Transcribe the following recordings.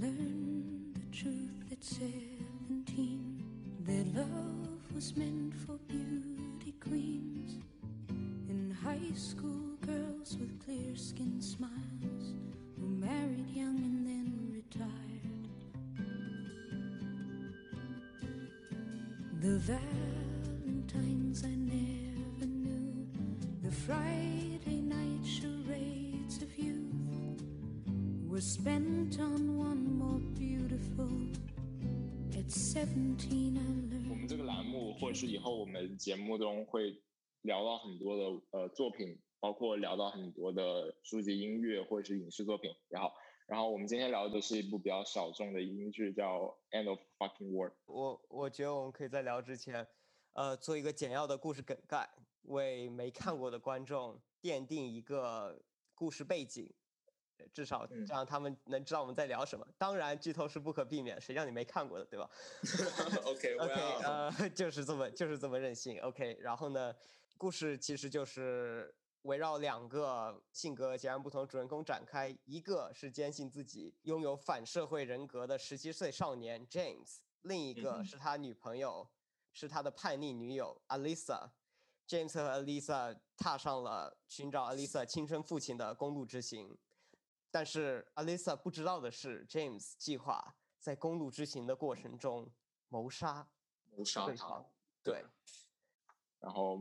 learned the truth at seventeen that love was meant for beauty queens. In high school, girls with clear skin smiles who married young and then retired. The Valentines 我们.这个栏目，或者是以后我们节目中会聊到很多的呃作品，包括聊到很多的书籍、音乐或者是影视作品也好。然后我们今天聊的是一部比较小众的英剧，叫《End of Fucking World》。我我觉得我们可以在聊之前，呃，做一个简要的故事梗概，为没看过的观众奠定一个故事背景，呃至少嗯这样他们能知道我们在聊什么。当然，剧透是不可避免，谁让你没看过的，对吧？OK，OK，呃，就是这么就是这么任性。OK，然后呢，故事其实就是围绕两个性格截然不同的主人公展开，一个是坚信自己拥有反社会人格的十七岁少年 James，另一嗯个是他女朋友，是他的叛逆女友 Alisa。James 和 Alisa 踏上了寻找 Alisa 亲生父亲的公路之行，但是 Alisa 不知道的是，James 计划在公路之行的过程中谋杀谋杀他对然后，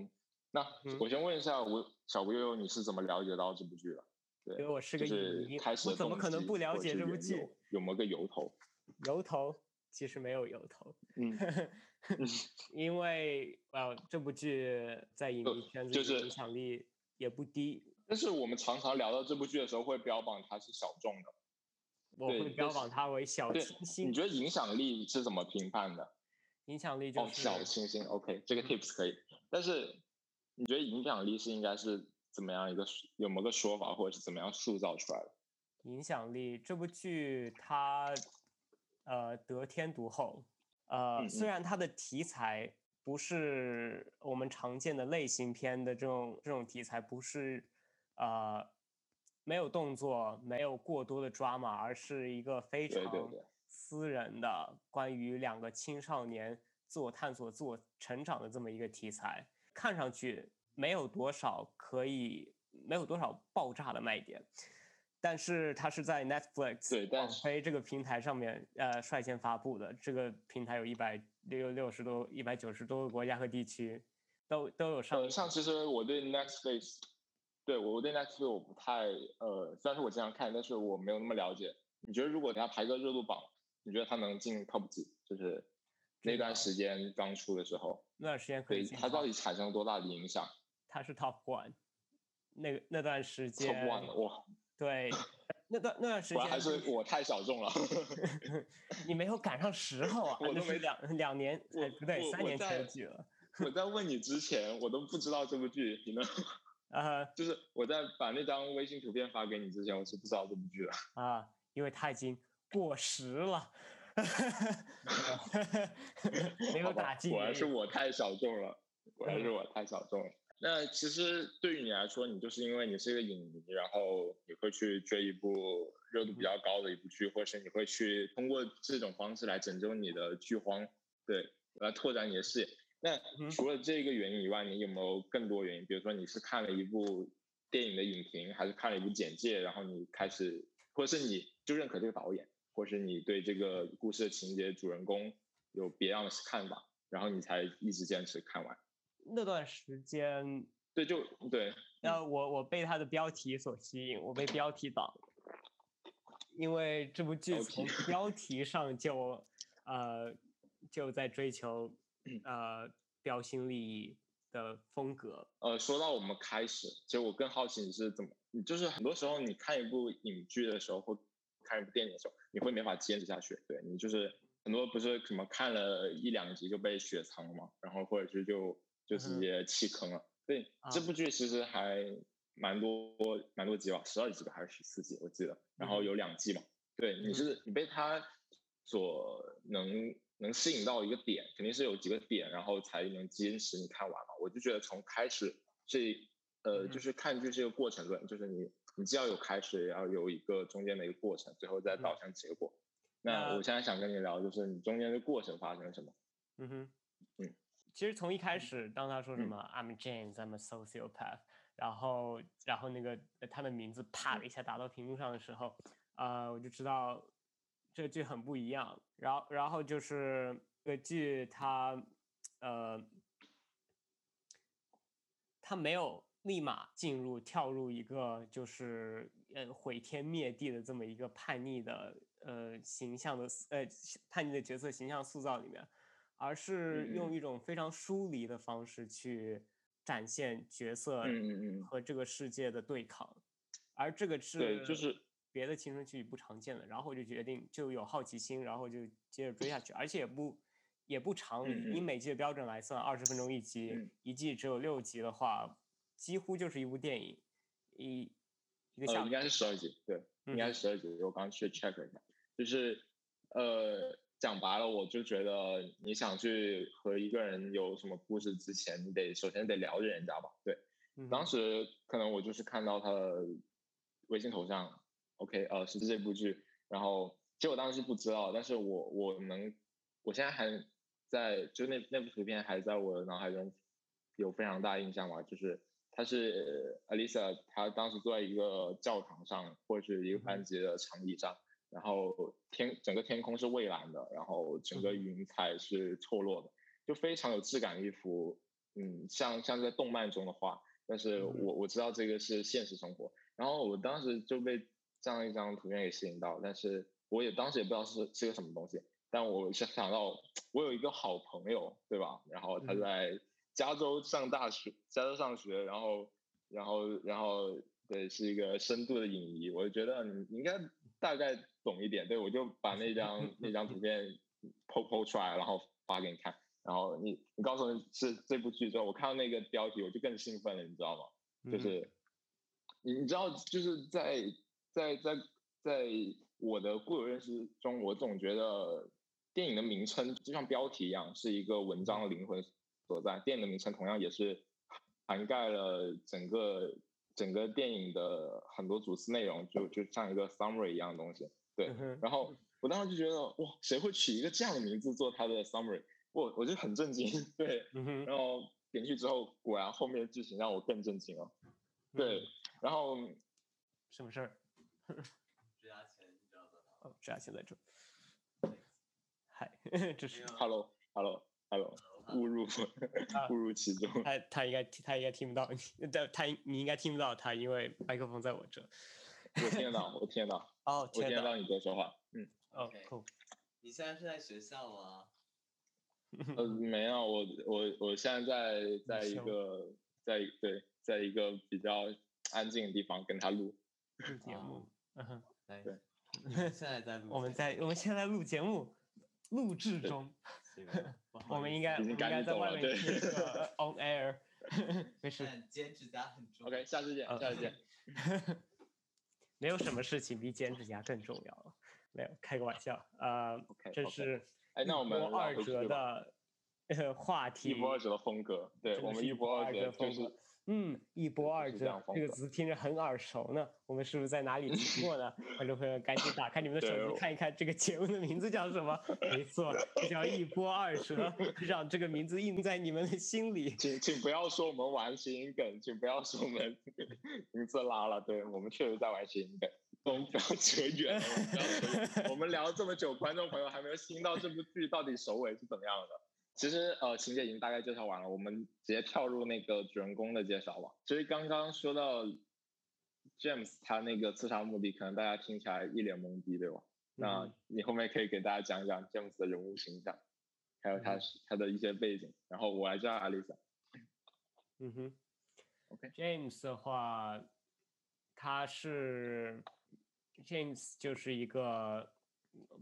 那嗯我先问一下，我小吴悠悠，你是怎么了解到这部剧的？对，因为我是个就是影迷我怎么可能不了解这部剧有没有个由头？由头其实没有由头，嗯，因为呃这部剧在影迷圈子就是影响力也不低，但是我们常常聊到这部剧的时候，会标榜它是小众的。我会标榜它为小清，新你，觉得影响力是怎么评判的？影响力就哦，是小清新，OK，这个 tips 可以。但是你觉得影响力是应该是怎么样一个有没有个说法，或者是怎么样塑造出来的？影响力。这部剧它呃得天独厚，呃，嗯嗯虽然它的题材不是我们常见的类型片的这种这种题材，不是呃没有动作，没有过多的 drama，而是一个非常对对对私人的关于两个青少年自我探索、自我成长的这么一个题材，看上去没有多少可以没有多少爆炸的卖点。但是它是在 Netflix 对但是网飞这个平台上面呃率先发布的。这个平台有一百六六十多、一百九十多个国家和地区都都有上呃，像其实我对 Netflix，对我对 Netflix 我不太呃，虽然说我经常看，但是我没有那么了解。你觉得如果给他排个热度榜，你觉得他能进 top 几？就是那段时间刚出的时候，那段时间可以进它到底产生了多大的影响他是 Top One，那个那段时间？top one，哇，对，那段那段时间还是我太小众了。你没有赶上时候啊，我都没两两年，我哎不对，三年前的剧了。我在问你之前，我都不知道这部剧，你能呃就是我在把那张微信图片发给你之前，我是不知道这部剧的。啊，因为它已经过时了，没有打击。果然是我太小众了，果然是我太小众了。那其实对于你来说，你就是因为你是一个影迷，然后你会去追一部热度比较高的一部剧，或是你会去通过这种方式来拯救你的剧荒，对，来拓展你的视野。那嗯除了这个原因以外，你有没有更多原因？比如说你是看了一部电影的影评，还是看了一部简介，然后你开始，或者是你就认可这个导演，或是你对这个故事的情节、主人公有别样的看法，然后你才一直坚持看完。那段时间，对，就对，那，我我被他的标题所吸引，我被标题党，因为这部剧从标题上就呃就在追求呃标新立异的风格。呃，说到我们开始，其实我更好奇你是怎么，你就是很多时候你看一部影剧的时候，或看一部电影的时候，你会没法坚持下去。对你就是很多不是什么看了一两集就被雪藏了嘛，然后或者是就就直接弃坑了。对，啊这部剧其实还蛮多蛮多集吧，十二集吧还是十四集，我记得，然后有两季嘛。对，你是你被他所能能吸引到一个点，肯定是有几个点，然后才能坚持你看完嘛。我就觉得从开始这呃，嗯就是看剧是一个过程论，就是你你既要有开始，也要有一个中间的一个过程，最后再导向结果。那我现在想跟你聊，就是你中间的过程发生了什么？嗯哼，嗯，其实从一开始，当他说什么 "I'm James, I'm a sociopath"，然后然后那个他的名字啪的一下打到屏幕上的时候，呃，我就知道这个剧很不一样。然后然后就是这个剧它呃，它没有立马进入跳入一个就是呃毁天灭地的这么一个叛逆的呃形象的呃叛逆的角色形象塑造里面。而是用一种非常疏离的方式去展现角色和这个世界的对抗，而这个是就是别的青春剧不常见的。然后我就决定就有好奇心，然后就接着追下去，而且也不也不长，以每季的标准来算，二十分钟一集，一季只有六集的话，几乎就是一部电影，一一个下应该是十二集，对，应该是十二集。我刚去 check 一下，就是呃。讲白了，我就觉得你想去和一个人有什么故事之前，你得首先得了解人家吧。对，当时可能我就是看到他的微信头像，OK，呃，是这部剧，然后其实我当时不知道，但是我我能，我现在还在，就那那部图片还在我的脑海中有非常大印象嘛，就是他是 Alisa，他当时坐在一个教堂上或者是一个班级的长椅上。然后天整个天空是蔚蓝的，然后整个云彩是错落的，就非常有质感的一幅，嗯，像像在动漫中的画。但是我我知道这个是现实生活，然后我当时就被这样一张图片给吸引到，但是我也当时也不知道是是个什么东西。但我想想到我有一个好朋友，对吧？然后他在加州上大学，加州上学，然后然后然后对，是一个深度的影迷，我就觉得你应该大概。懂一点，对我就把那张那张图片 po po 出来，然后发给你看。然后你你告诉我是这部剧之后，我看到那个标题，我就更兴奋了，你知道吗？就是你你知道，就是在在在在我的固有认识中，我总觉得电影的名称就像标题一样，是一个文章的灵魂所在。电影的名称同样也是涵盖了整个整个电影的很多主次内容，就就像一个 summary 一样的东西。对，然后我当时就觉得哇，谁会取一个这样的名字做他的 summary？我我就很震惊。对，然后点进去之后，果然后面的剧情让我更震惊了。对，然后什么事儿？指甲钳你知道吗？哦，指甲钳在这。嗨，这是 Hello，Hello，Hello，误入误入其中。他他应该他应该听不到你，但他你应该听不到他，因为麦克风在我这。我听得到，我听得到。哦，我听得到你在说话。嗯，OK，你现在是在学校吗？呃，没有，我我我现在在在一个在对，在一个比较安静的地方跟他录录节目。嗯哼，对，现在在录。我们在我们现在录节目，录制中。我们应该应该在外面对 on air。没事。剪指甲很重。OK，下次见，下次见。没有什么事情比剪指甲更重要了。没有，开个玩笑。呃，这是哎，那我们二折的话题，一波二折的风格。对我们一波二折就是。嗯，一波二折这个词听着很耳熟呢。我们是不是在哪里听过呢？观众朋友赶紧打开你们的手机看一看，这个节目的名字叫什么？没错，叫一波二折，让这个名字印在你们的心里。请请不要说我们玩谐音梗，请不要说我们名字拉了。对我们确实在玩谐音梗，我们不要扯远了。我们聊了这么久，观众朋友还没有听到这部剧到底首尾是怎么样的。其实呃，情节已经大概介绍完了，我们直接跳入那个主人公的介绍吧。所以刚刚说到 James 他那个刺杀目的，可能大家听起来一脸懵逼，对吧？那你后面可以给大家讲讲 James 的人物形象，还有他他的一些背景。然后我来叫阿丽莎。嗯哼，OK，James 的话，他是 James 就是一个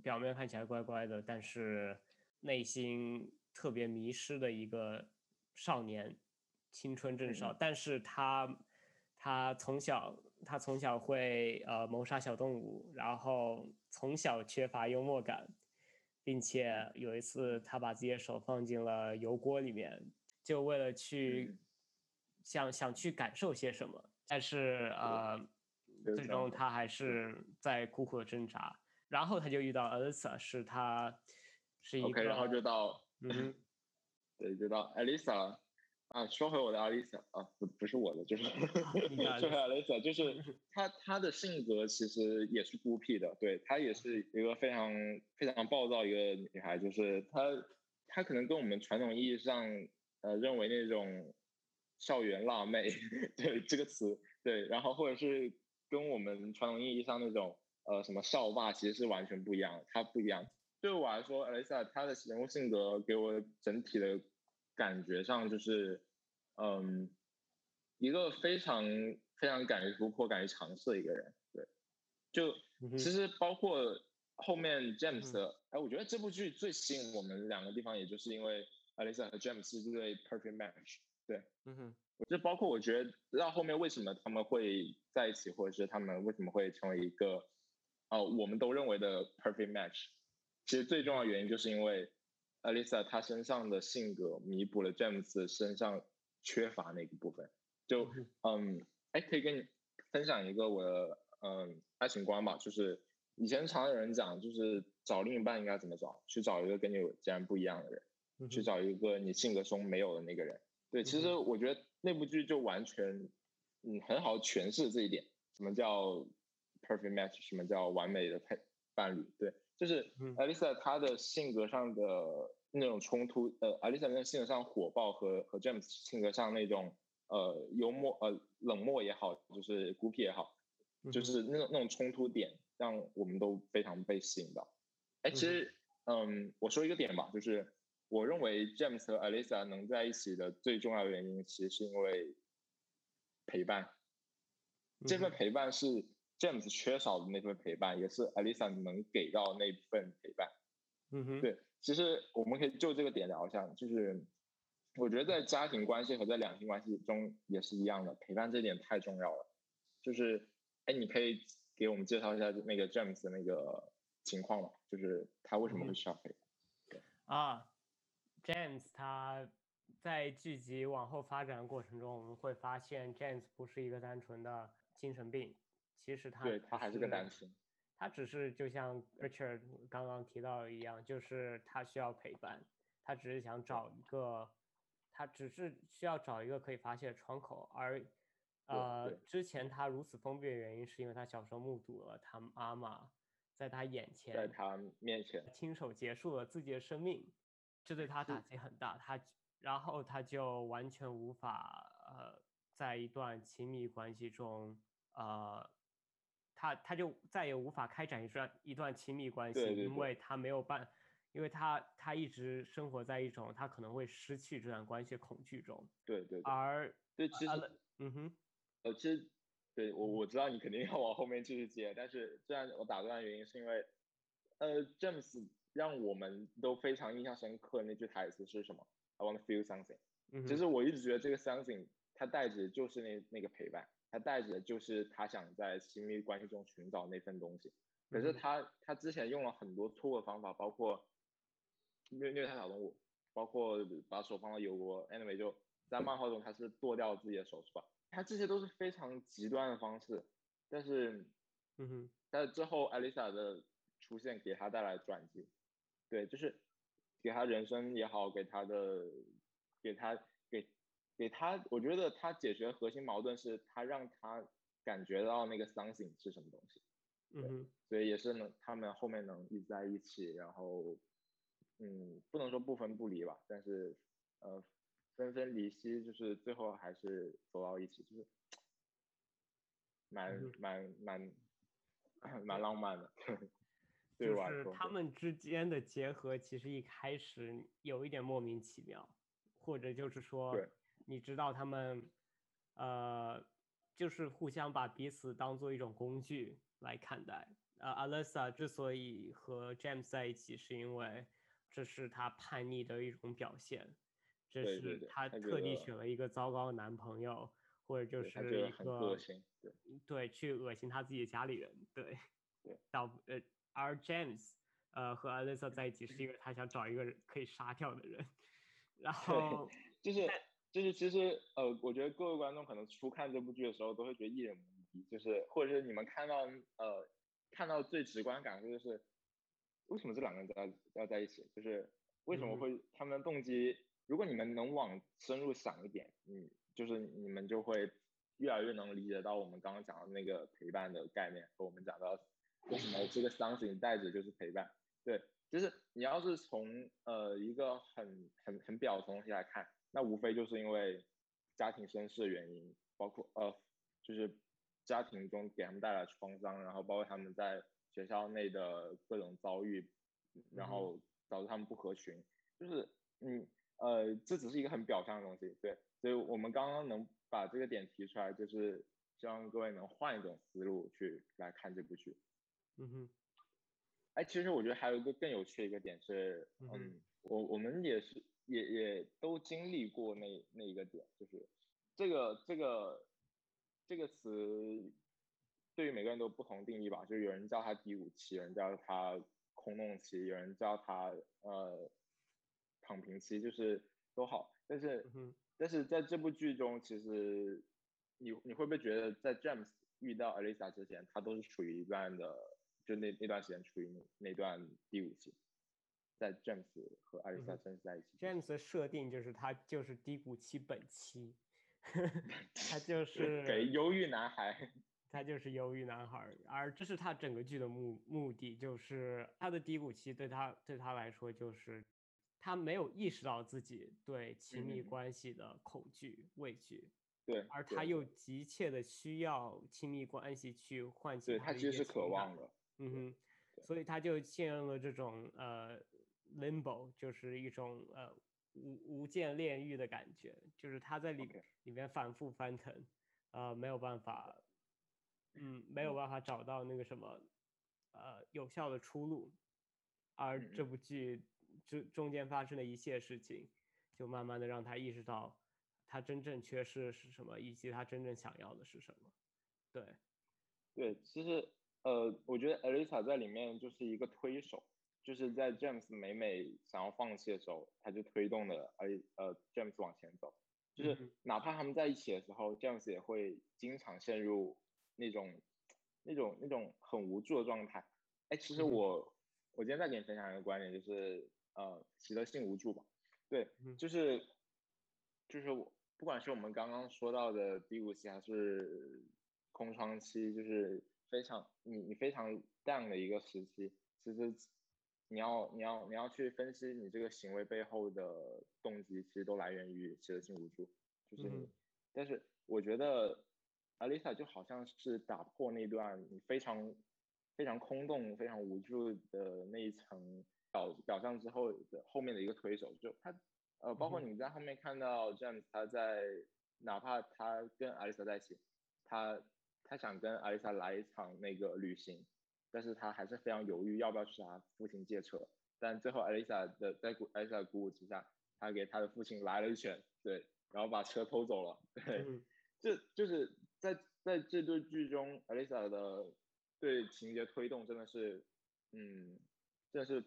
表面看起来乖乖的，但是内心。特别迷失的一个少年，青春正少，但是他他从小他从小会呃谋杀小动物，然后从小缺乏幽默感，并且有一次他把自己的手放进了油锅里面，就为了去想想去感受些什么，但是呃最终他。还是在苦苦的挣扎，然后他就遇到 Alyssa，是他是一个然后就到嗯哼。对，就到 Alisa 啊，说回我的 Alisa 啊，不不是我的，就是说回 Alisa，就是她她的性格其实也是孤僻的，对她也是一个非常非常暴躁一个女孩，就是她她可能跟我们传统意义上呃认为那种校园辣妹，对这个词，对，然后或者是跟我们传统意义上那种呃什么校霸其实是完全不一样的，她不一样。对我来说，Alisa 她的人物性格给我整体的感觉上就是，嗯，一个非常非常敢于突破、敢于尝试的一个人。对，就其实包括后面 James 的，哎、我觉得这部剧最吸引我们两个地方，也就是因为 Alisa 和 James 是这对 perfect match。对嗯哼，就包括我觉得到后面为什么他们会在一起，或者是他们为什么会成为一个呃我们都认为的 perfect match，其实最重要的原因就是因为 Alisa 她身上的性格弥补了 James 身上缺乏那个部分。就嗯，哎，可以跟你分享一个我的嗯爱情观吧，就是以前常有人讲，就是找另一半应该怎么找，去找一个跟你有截然不一样的人。嗯去找一个你性格中没有的那个人。对，其实我觉得那部剧就完全，嗯，很好诠释这一点。什么叫 perfect match？什么叫完美的配伴侣？对，就是嗯 Alisa 她的性格上的那种冲突，呃，Alisa 那个性格上火爆和和 James 性格上那种呃幽默呃冷漠也好，就是孤僻也好，就是那种那种冲突点，让我们都非常被吸引到。哎，其实，嗯，我说一个点吧，就是我认为 James 和 Alisa 能在一起的最重要的原因，其实是因为陪伴。这份陪伴是 James 缺少的那份陪伴，也是 Alisa 能给到那份陪伴。嗯哼，对，其实我们可以就这个点聊一下，就是我觉得在家庭关系和在两性关系中也是一样的，陪伴这点太重要了。就是，哎，你可以给我们介绍一下那个 James 的那个情况吗？就是他为什么会需要陪伴？啊，James 他在剧集往后发展的过程中，我们会发现 James 不是一个单纯的精神病，其实他对他还是个单身。他只是就像 Richard 刚刚提到的一样，就是他需要陪伴，他只是想找一个，他只是需要找一个可以发泄的窗口，而呃之前他如此封闭的原因，是因为他小时候目睹了他妈妈在他眼前在他面前，亲手结束了自己的生命，这对他打击很大。他然后他就完全无法呃，在一段亲密关系中，呃，他他就再也无法开展一段一段亲密关系，对对对因为他没有办，因为他他一直生活在一种他可能会失去这段关系的恐惧中，对对对。而对，其实嗯哼，呃，其实对我我知道你肯定要往后面继续接，但是虽然我打断的原因是因为，呃，James 让我们都非常印象深刻那句台词是什么？I want to feel something。嗯其实我一直觉得这个 something 它代指的就是那那个陪伴，它带着的就是他想在亲密关系中寻找那份东西。可是他他之前用了很多错误的方法，包括虐虐待小动物，包括把手放到油锅，anyway 就在漫画中他是剁掉自己的手是吧？他这些都是非常极端的方式，但是嗯哼，但是之后艾丽莎的出现给他带来转机，对，就是给他人生也好，给他的给他给给他，我觉得他解决核心矛盾是他让他感觉到那个 something 是什么东西，嗯，所以也是能他们后面能一直在一起，然后嗯，不能说不分不离吧，但是呃分分离析，就是最后还是走到一起，就是蛮嗯蛮蛮 蛮浪漫的，对就是他们之间的结合，其实一开始有一点莫名其妙，或者就是说对，你知道他们，呃，就是互相把彼此当做一种工具来看待。呃，Alessa 之所以和 James 在一起，是因为这是他叛逆的一种表现，这是他他觉特地选了一个糟糕的男朋友，或者就是一个，对对，去恶心他自己的家里人，对，对，导呃，而 James 呃和 Alisa 在一起是因为他想找一个人可以杀掉的人，然后就是就是其实呃，我觉得各位观众可能初看这部剧的时候都会觉得一脸懵逼，就是或者是你们看到呃看到最直观感受就是，为什么这两个人要要在一起？就是为什么嗯会他们的动机？如果你们能往深入想一点，嗯，就是你们就会越来越能理解到我们刚刚讲的那个陪伴的概念，和我们讲到为什么这个 something 带着就是陪伴。对，就是你要是从呃一个很很很表层的东西来看，那无非就是因为家庭身世的原因，包括呃就是家庭中给他们带来创伤，然后包括他们在学校内的各种遭遇，然后导致他们不合群，就是嗯呃这只是一个很表象的东西，对，所以我们刚刚能把这个点提出来，就是希望各位能换一种思路去来看这部剧。嗯哼，哎，其实我觉得还有一个更有趣的一个点是，嗯嗯，我我们也是也也都经历过那那一个点，就是这个这个这个词对于每个人都不同定义吧，就是有人叫它低谷期，有人叫它空洞期，有人叫它呃躺平期，就是都好，但是嗯，但是在这部剧中，其实你你会不会觉得在 James 遇到 Alisa 之前，他都是处于一段的，就那那段时间处于那那段低谷期，在 James 和 Alisa 哼。正式在一起之前。James 的设定就是他就是低谷期本期，他就是给忧郁男孩，他就是忧郁男孩，而这是他整个剧的目目的，就是他的低谷期对他对他来说就是他没有意识到自己对亲密嗯关系的恐惧、畏惧，对，而他又急切的需要亲密关系去唤起对他其实是渴望的，嗯哼，所以他就陷入了这种呃 limbo，就是一种呃无无间炼狱的感觉，就是他在里里面反复翻腾，呃没有办法，嗯没有嗯。办法找到那个什么呃有效的出路，而这部剧中中间发生的一切事情，就慢慢的让他意识到他真正缺失的是什么，以及他真正想要的是什么，对，对，其实呃，我觉得 Elisa 在里面就是一个推手，就是在 James 每每想要放弃的时候，他就推动了而呃 James 往前走。就是哪怕他们在一起的时候，James 也会经常陷入那种那种那种很无助的状态。哎，其实嗯我我今天再给你分享一个观点，就是呃习得性无助吧。对就是就是我不管是我们刚刚说到的低谷期，还是空窗期，就是非常你你非常 down 的一个时期，其实你要你要你要去分析你这个行为背后的动机，其实都来源于习得性无助，就是你。嗯但是我觉得 Alisa 就好像是打破那段你非常非常空洞、非常无助的那一层表表象之后的后面的一个推手，就他呃，包括你在后面看到 James 他在哪怕他跟 Alisa 在一起，他他想跟 Alisa 来一场那个旅行，但是他还是非常犹豫要不要去他父亲借车，但最后 Alisa 的在鼓 Alisa 的鼓舞之下，他给他的父亲来了一拳，对，然后把车偷走了，对，嗯 这就是在在这对剧中，Alisa 的对情节推动真的是，嗯，真的是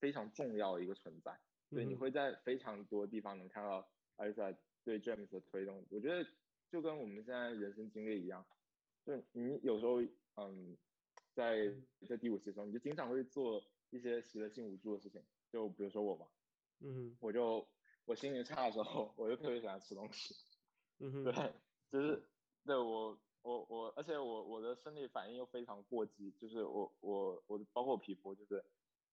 非常重要的一个存在。对，你会在非常多地方能看到 Alisa 对 James 的推动。我觉得就跟我们现在人生经历一样，就你有时候，嗯，在在第五期的时候，你就经常会做一些习得性无助的事情。就比如说我嘛，嗯我就我心情差的时候，我就特别喜欢吃东西。嗯哼 对，就是对我我我，而且我我的生理反应又非常过激，就是我我我包括我皮肤，就是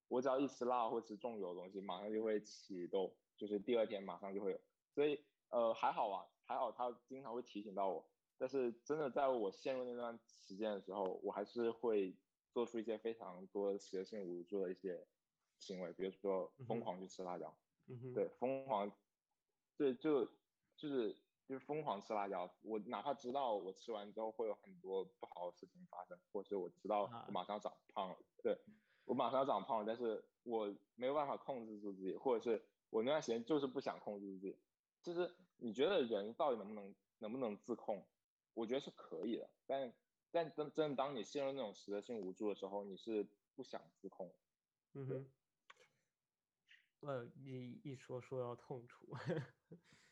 我只要一吃辣或吃重油的东西，马上就会起痘，就是第二天马上就会有。所以呃还好啊，还好他经常会提醒到我，但是真的在我陷入那段时间的时候，我还是会做出一些非常多习得性无助的一些行为，比如说疯狂去吃辣椒。嗯哼对，疯狂，对，就就是就是疯狂吃辣椒。我哪怕知道我吃完之后会有很多不好的事情发生，或是我知道啊我马上要长胖了，对我马上要长胖了，但是我没有办法控制住自己，或者是我那段时间就是不想控制自己。就是你觉得人到底能不能能不能自控？我觉得是可以的，但但真真的当你陷入那种习得性无助的时候，你是不想自控。嗯哼，呃，一一说说到痛楚，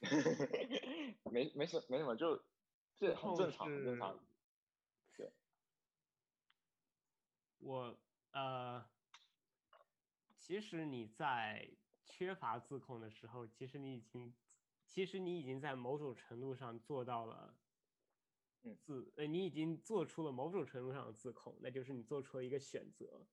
没没事没什么，就这很正常，很正常是。我呃，其实你在缺乏自控的时候，其实你已经，其实你已经在某种程度上做到了嗯。自，呃，你已经做出了某种程度上的自控，那就是你做出了一个选择，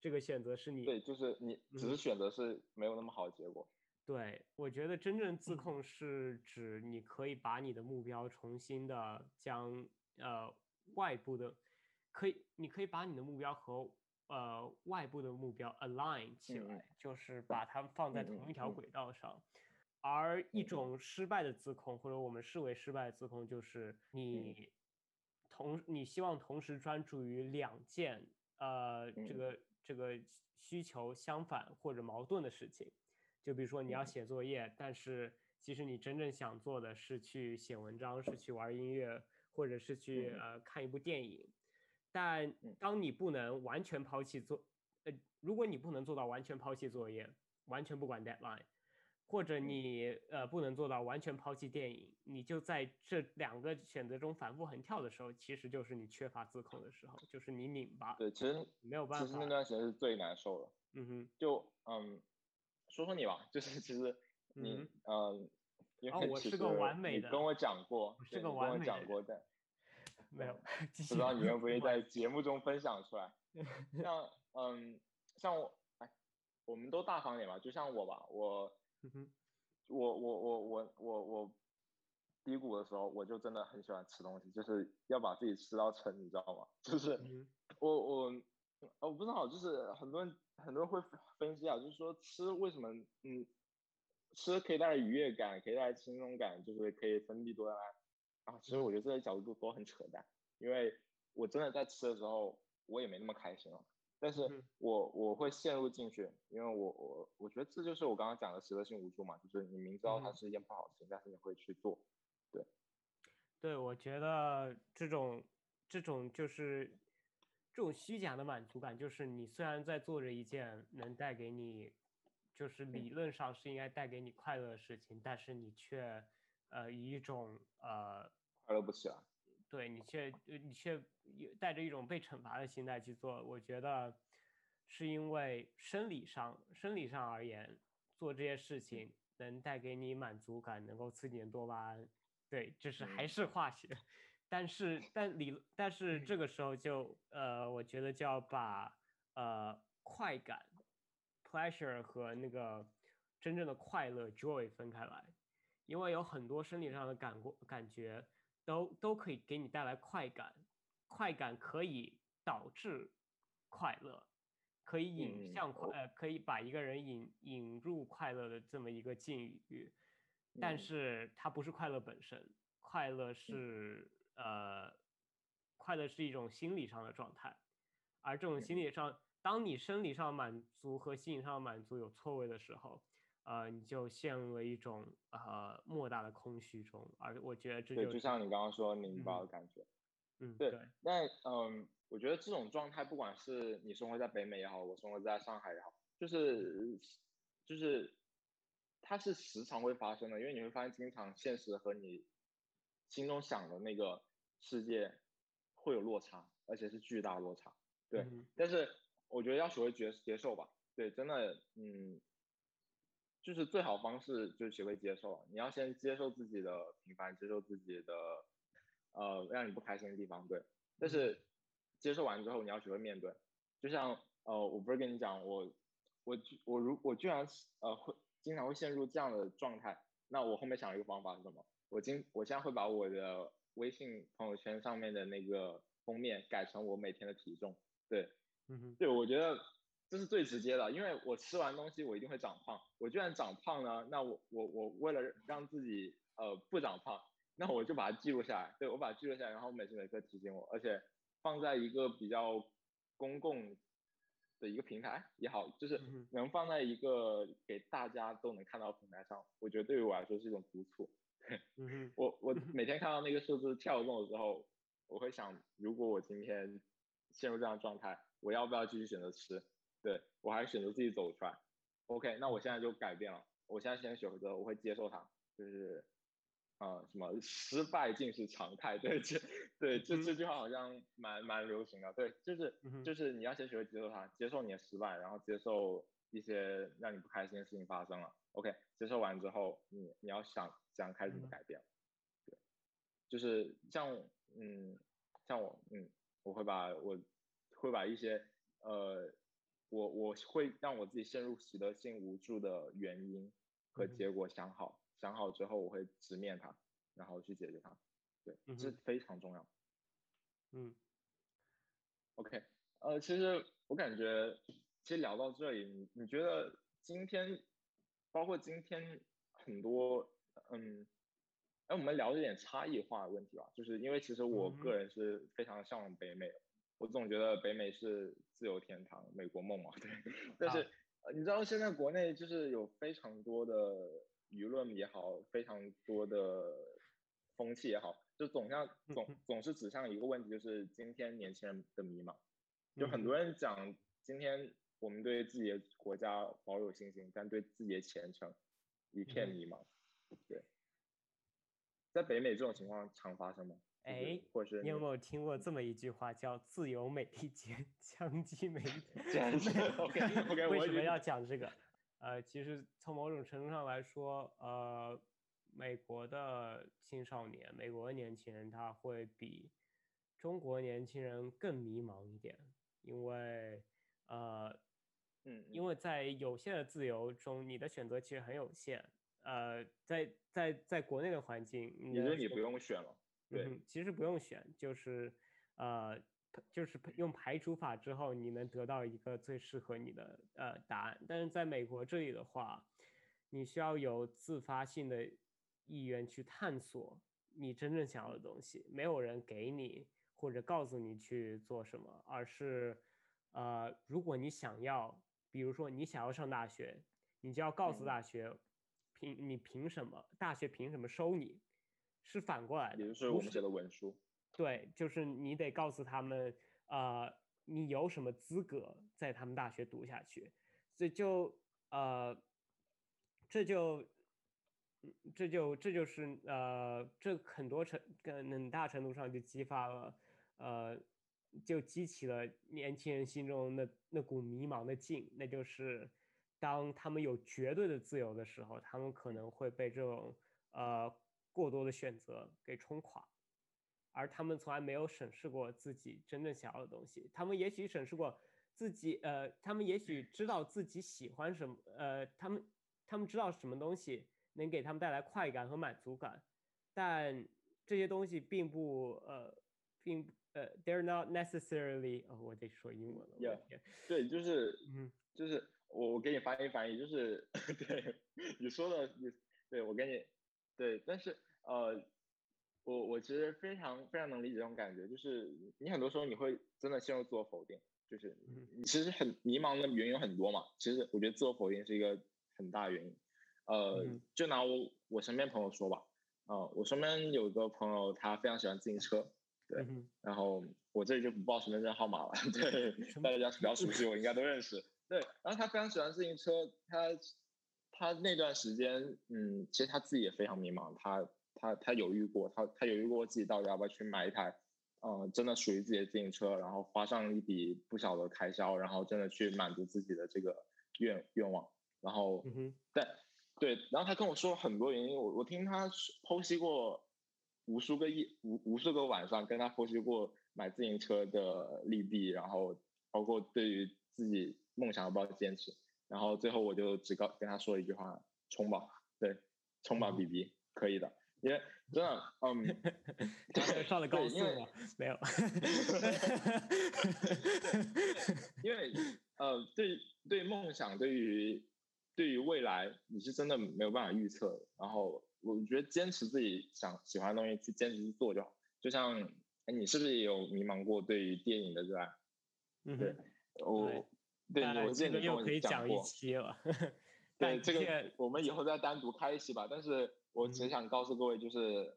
这个选择是你对，就是你只嗯。是选择是没有那么好的结果。对，我觉得真正自控是指你可以把你的目标重新的将呃外部的，可以你可以把你的目标和呃外部的目标 align 起来，就是。把它们放在同一条嗯。轨道上。而一种失败的自控，或者我们视为失败的自控，就是嗯。你同你希望同时专注于两件呃这嗯。个这个需求相反或者矛盾的事情。就比如说你要嗯。写作业，但是其实你真正想做的是去写文章，是去玩音乐，或者是去嗯。呃看一部电影。但嗯。当你不能完全抛弃做，呃，如果你不能做到完全抛弃作业，完全不管 deadline，或者嗯你呃不能做到完全抛弃电影，你就在这两个选择中反复横跳的时候，其实就是你缺乏自控的时候，就是你拧巴，对，其实没有办法其实那。段时间是最难受的。嗯哼，就嗯，说说你吧，就是其实你嗯，因哦为其我是个完美的你跟我讲过，我是个完美的讲过，但没有，不知道你愿不愿意在节目中分享出来。像嗯，像我，哎，我们都大方点吧，就像我吧，我嗯哼我我我我我我低谷的时候，我就真的很喜欢吃东西，就是要把自己吃到撑，你知道吗？就是嗯我我呃我不知道，就是很多人很多人会分析啊，就是说吃为什么嗯吃可以带来愉悦感，可以带来轻松感，就是可以分泌多巴胺啊。其实我觉得这些角度都很扯淡，因为我真的在吃的时候，我也没那么开心了。但是嗯我我会陷入进去，因为我我我觉得这就是我刚刚讲的习得性无助嘛，就是你明知道它嗯是一件不好的事情，但是你会去做。对，我觉得这种这种就是这种虚假的满足感，就是你虽然在做着一件能带给你，就是理论上是应该带给你快乐的事情，但是你却呃以一种呃快乐不起来。对你却呃你却有带着一种被惩罚的心态去做，我觉得是因为生理上生理上而言，做这些事情能带给你满足感，能够刺激你的多巴胺，对，就是还嗯。是化学，但是但理但是这个时候就呃，我觉得就要把呃快感 pleasure 和那个真正的快乐 joy 分开来，因为有很多生理上的感过感觉都都可以给你带来快感，快感可以导致快乐，可以引嗯向快我呃可以把一个人引引入快乐的这么一个境遇，但嗯。是它不是快乐本身，快乐是呃快乐是一种心理上的状态，而这种心理上，当你生理上满足和心理上满足有错位的时候，呃，你就陷入了一种呃莫大的空虚中，而我觉得这对，就就像你刚刚说拧巴嗯的感觉。嗯对对但嗯，我觉得这种状态，不管是你生活在北美也好，我生活在上海也好，就是就是它是时常会发生的，因为你会发现，经常现实和你心中想的那个世界会有落差，而且是巨大落差。对，嗯但是我觉得要学会接接受吧。对，真的，嗯，就是最好方式就是学会接受。你要先接受自己的平凡，接受自己的呃让你不开心的地方，对。但是接受完之后，你要学会面对。就像呃，我不是跟你讲，我我我如我居然呃会经常会陷入这样的状态，那我后面想了一个方法是什么？我今我现在会把我的微信朋友圈上面的那个封面改成我每天的体重，对，嗯哼对，我觉得这是最直接的，因为我吃完东西我一定会长胖，我居然长胖呢，那我我我为了让自己呃不长胖，那我就把它记录下来，对我把它记录下来，然后每时每刻提醒我，而且放在一个比较公共的一个平台也好，就是能放在一个给大家都能看到平台上，我觉得对于我来说是一种督促。我我每天看到那个数字跳动的时候，我会想，如果我今天陷入这样的状态，我要不要继续选择吃？对我还是选择自己走出来。OK，那我现在就改变了，我现在先选择我会接受它，就是啊、什么失败竟是常态，对，这对这嗯这句话好像蛮蛮流行的，对，就是就是你要先学会接受它，接受你的失败，然后接受一些让你不开心的事情发生了，OK，接受完之后，你你要想想开始怎么嗯改变，对，就是像嗯像我嗯我会把我会把一些呃我我会让我自己陷入习得性无助的原因和结果想好，想好之后我会直面它，然后去解决它，对，这非常重要。嗯。OK，呃，其实我感觉，其实聊到这里，你你觉得今天，包括今天很多，嗯，哎，我们聊一点差异化的问题吧，就是因为其实我个人是非常向往北美的，我总觉得北美是自由天堂，美国梦嘛，对，但是、呃你知道现在国内就是有非常多的舆论也好，非常多的风气也好，就总向总嗯总是指向一个问题，就是今天年轻人的迷茫。就嗯很多人讲，今天我们对自己的国家保有信心，但对自己的前程一片嗯迷茫。对，在北美这种情况常发生吗？就是哎或是你有没有听过这么一句话，叫“自由美利坚，枪击美利 坚 为什么要讲这个？呃，其实从某种程度上来说，呃，美国的青少年，美国的年轻人，他会比中国年轻人更迷茫一点，因为呃，嗯，因为在有限的自由中，你的选择其实很有限。呃，在在在国内的环境，你的选也就是你不用选了。对嗯，其实不用选，就是呃，就是用排除法之后，你能得到一个最适合你的呃答案。但是在美国这里的话，你需要有自发性的意愿去探索你真正想要的东西，没有人给你或者告诉你去做什么，而是呃，如果你想要，比如说你想要上大学，你就要告诉嗯大学，凭你凭什么？大学凭什么收你？是反过来的，也就是我们写的文书。对，就是你得告诉他们，呃，你有什么资格在他们大学读下去，所以就呃，这就，嗯这就这就是呃，这很多程跟很大程度上就激发了，呃，就激起了年轻人心中那那股迷茫的劲，那就是当他们有绝对的自由的时候，他们可能会被这种呃过多的选择给冲垮。而他们从来没有审视过自己真正想要的东西。他们也许审视过自己，呃，他们也许知道自己喜欢什么，呃，他们他们知道什么东西能给他们带来快感和满足感，但这些东西并不，呃，并呃，they're not necessarily，哦，我得说英文了，Yeah，对，就是嗯就是我我给你翻译翻译，就是 对你说的，你对我给你对，但是呃，我我其实非常非常能理解这种感觉，就是你很多时候你会真的陷入自我否定，就是嗯。你其实很迷茫的原因有很多嘛，其实我觉得自我否定是一个很大的原因，呃，嗯就拿我我身边朋友说吧，呃，我身边有个朋友他非常喜欢自行车，对嗯然后我这里就不报身份证号码了，对，大家比较熟悉我应该都认识。对，然后他非常喜欢自行车，他他那段时间，嗯，其实他自己也非常迷茫，他他他犹豫过，他他犹豫过自己到底要不要去买一台，呃，真的属于自己的自行车，然后花上一笔不小的开销，然后真的去满足自己的这个愿愿望，然后嗯哼但对，然后他跟我说了很多原因，我我听他剖析过无数个夜无无数个晚上，跟他剖析过买自行车的利弊，然后包括对于自己梦想要不要坚持，然后最后我就只告跟他说一句话：冲吧，对，冲吧嗯，B B，可以的，因为真的，嗯，上了高速对因为吗？没有。因为呃，对对梦想，对于对于未来，你是真的没有办法预测。然后我觉得坚持自己想喜欢的东西，去坚持去做就好。就像哎，你是不是也有迷茫过对于电影的热爱？对嗯对，我对我记得这个又你跟我可以讲一过。对这个，我们以后再单独开一期吧。但是我只嗯想告诉各位，就是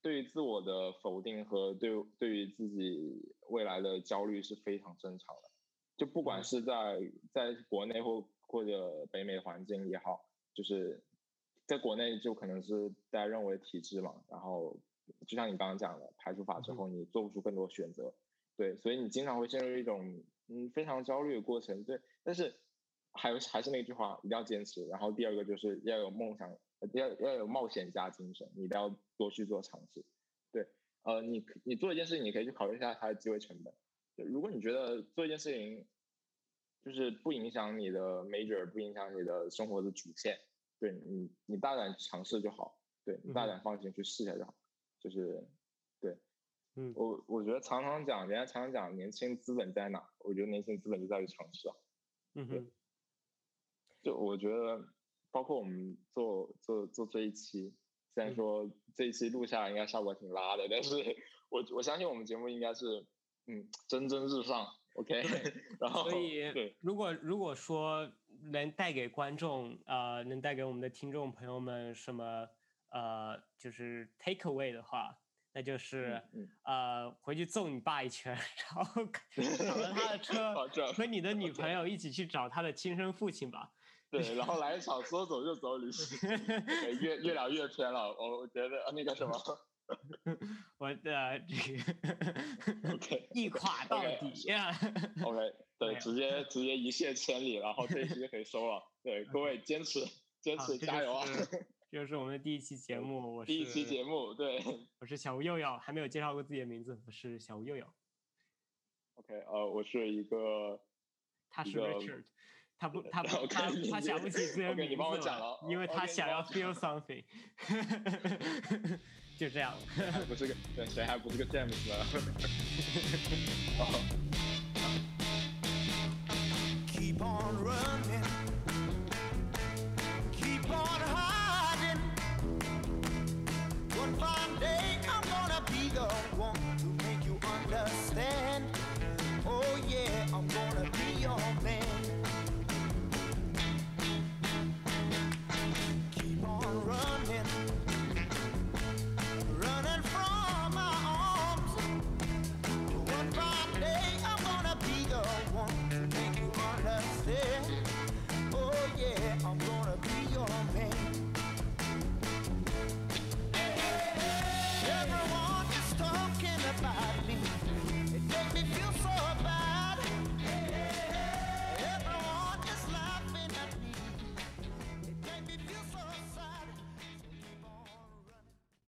对于自我的否定和对对于自己未来的焦虑是非常正常的。就不管嗯是在在国内或或者北美环境也好，就是在国内就可能是大家认为体制嘛，然后就像你刚刚讲的，排除法之后你做不出更多选择，对，所以你经常会陷入一种嗯非常焦虑的过程，对，但是还有还是那句话，一定要坚持。然后第二个就是要有梦想，要要有冒险家精神，你一定要多去做尝试，对，呃，你你做一件事情，你可以去考虑一下它的机会成本，对，如果你觉得做一件事情就是不影响你的 major，不影响你的生活的主线。对你，你大胆尝试就好，对你大胆放心去试一下就好，就是对，嗯，我我觉得常常讲，人家常常讲年轻资本在哪？我觉得年轻资本就在于尝试啊，嗯哼，就我觉得，包括我们做做做这一期，虽然说这一期录下来应该效果挺拉的，但是我我相信我们节目应该是嗯蒸蒸日上，OK，然后所以对，如果如果说能带给观众呃，能带给我们的听众朋友们什么呃，就是 take away 的话，那就是、嗯呃，回去揍你爸一拳，然后 找了他的车和你的女朋友一起去找他的亲生父亲吧。对，然后来一 场说走就走旅行，越越聊越偏了。我我觉得呃那个什么 我的这个，OK 一垮到底呀！OK，对，直接直接一泻千里，然后这一期就可以收了。对，各位坚持坚，持，加油啊！这就是我们的第一期节目，我是第一期节目，对我是小吴佑佑，还没有介绍过自己的名字，我是小吴佑佑，，OK，呃，我是一个他是 Richard，他不他不他你你他想不起自己的名字帮我讲了因为他想要 feel something，就这样。还不是个对，谁还不是个 James 呢？哦